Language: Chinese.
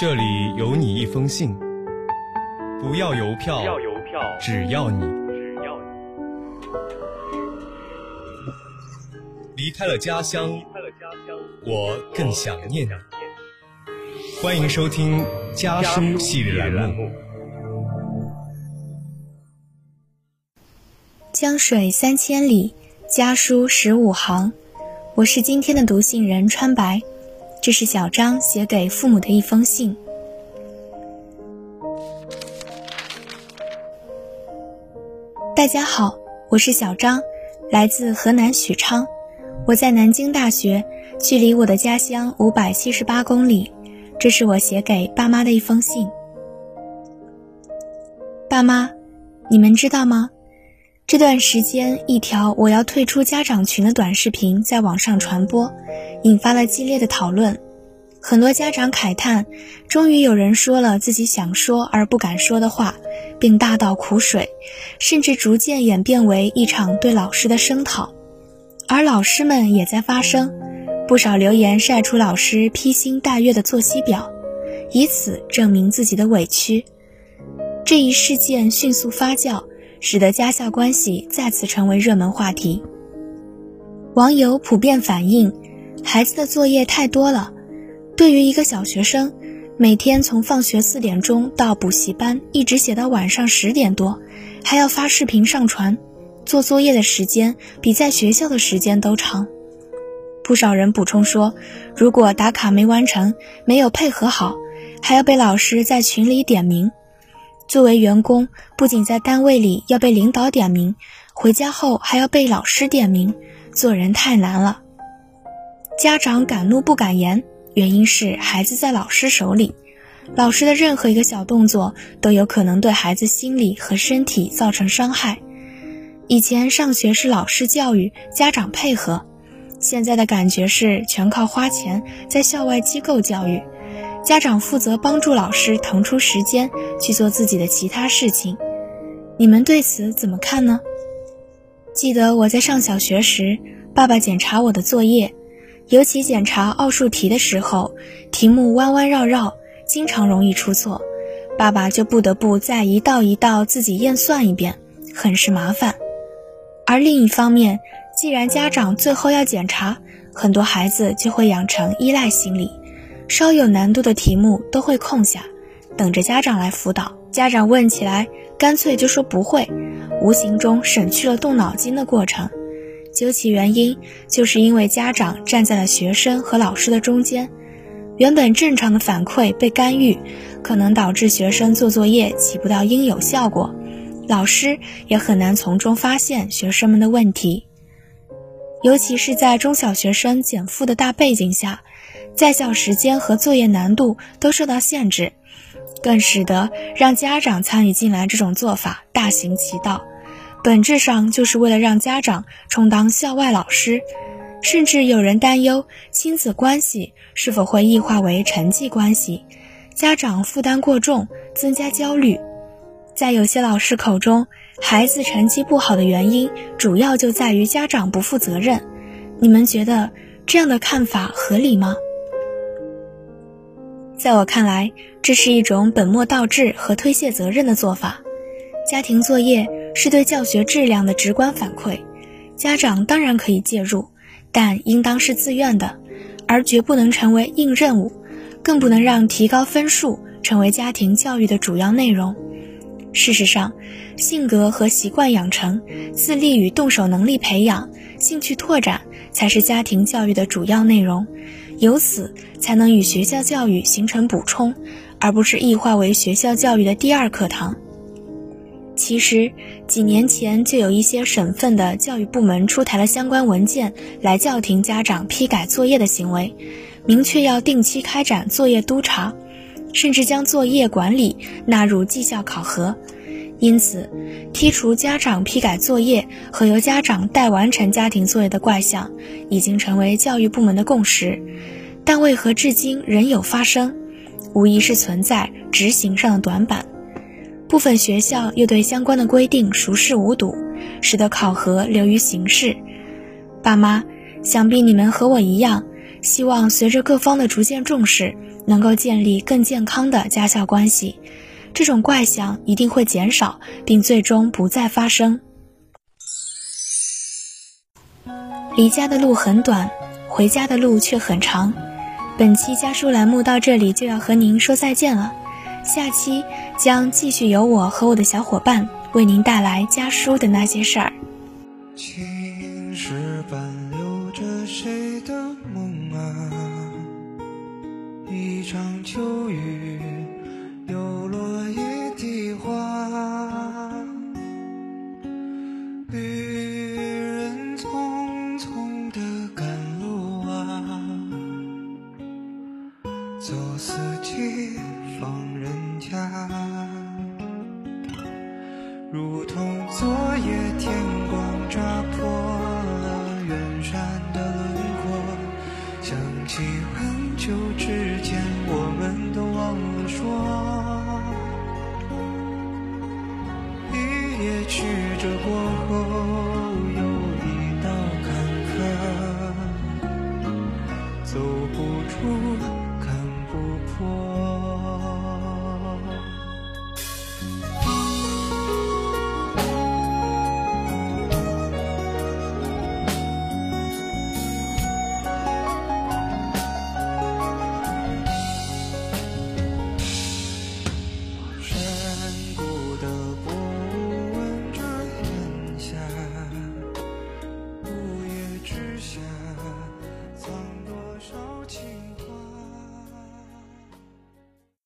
这里有你一封信，不要邮票，不要邮票，只要你只要你离开了家乡，离开了家乡，我更想念你我。欢迎收听家书系列栏目。江水三千里，家书十五行。我是今天的读信人川白，这是小张写给父母的一封信。大家好，我是小张，来自河南许昌。我在南京大学，距离我的家乡五百七十八公里。这是我写给爸妈的一封信。爸妈，你们知道吗？这段时间，一条我要退出家长群的短视频在网上传播，引发了激烈的讨论。很多家长慨叹，终于有人说了自己想说而不敢说的话，并大倒苦水，甚至逐渐演变为一场对老师的声讨。而老师们也在发声，不少留言晒出老师披星戴月的作息表，以此证明自己的委屈。这一事件迅速发酵。使得家校关系再次成为热门话题。网友普遍反映，孩子的作业太多了。对于一个小学生，每天从放学四点钟到补习班，一直写到晚上十点多，还要发视频上传，做作业的时间比在学校的时间都长。不少人补充说，如果打卡没完成，没有配合好，还要被老师在群里点名。作为员工，不仅在单位里要被领导点名，回家后还要被老师点名，做人太难了。家长敢怒不敢言，原因是孩子在老师手里，老师的任何一个小动作都有可能对孩子心理和身体造成伤害。以前上学是老师教育，家长配合，现在的感觉是全靠花钱在校外机构教育。家长负责帮助老师腾出时间去做自己的其他事情，你们对此怎么看呢？记得我在上小学时，爸爸检查我的作业，尤其检查奥数题的时候，题目弯弯绕绕，经常容易出错，爸爸就不得不再一道一道自己验算一遍，很是麻烦。而另一方面，既然家长最后要检查，很多孩子就会养成依赖心理。稍有难度的题目都会空下，等着家长来辅导。家长问起来，干脆就说不会，无形中省去了动脑筋的过程。究其原因，就是因为家长站在了学生和老师的中间，原本正常的反馈被干预，可能导致学生做作业起不到应有效果，老师也很难从中发现学生们的问题。尤其是在中小学生减负的大背景下。在校时间和作业难度都受到限制，更使得让家长参与进来这种做法大行其道，本质上就是为了让家长充当校外老师，甚至有人担忧亲子关系是否会异化为成绩关系，家长负担过重，增加焦虑。在有些老师口中，孩子成绩不好的原因主要就在于家长不负责任。你们觉得这样的看法合理吗？在我看来，这是一种本末倒置和推卸责任的做法。家庭作业是对教学质量的直观反馈，家长当然可以介入，但应当是自愿的，而绝不能成为硬任务，更不能让提高分数成为家庭教育的主要内容。事实上，性格和习惯养成、自立与动手能力培养、兴趣拓展才是家庭教育的主要内容。由此才能与学校教育形成补充，而不是异化为学校教育的第二课堂。其实几年前就有一些省份的教育部门出台了相关文件，来叫停家长批改作业的行为，明确要定期开展作业督查，甚至将作业管理纳入绩效考核。因此，剔除家长批改作业和由家长代完成家庭作业的怪象，已经成为教育部门的共识。但为何至今仍有发生？无疑是存在执行上的短板。部分学校又对相关的规定熟视无睹，使得考核流于形式。爸妈，想必你们和我一样，希望随着各方的逐渐重视，能够建立更健康的家校关系，这种怪象一定会减少，并最终不再发生。离家的路很短，回家的路却很长。本期家书栏目到这里就要和您说再见了，下期将继续由我和我的小伙伴为您带来家书的那些事儿。青石板留着谁的梦啊？一场秋雨，走四季放人家。如同昨夜天光扎破了远山的轮廓，想起很久之前，我们都忘了说，一夜曲折过后。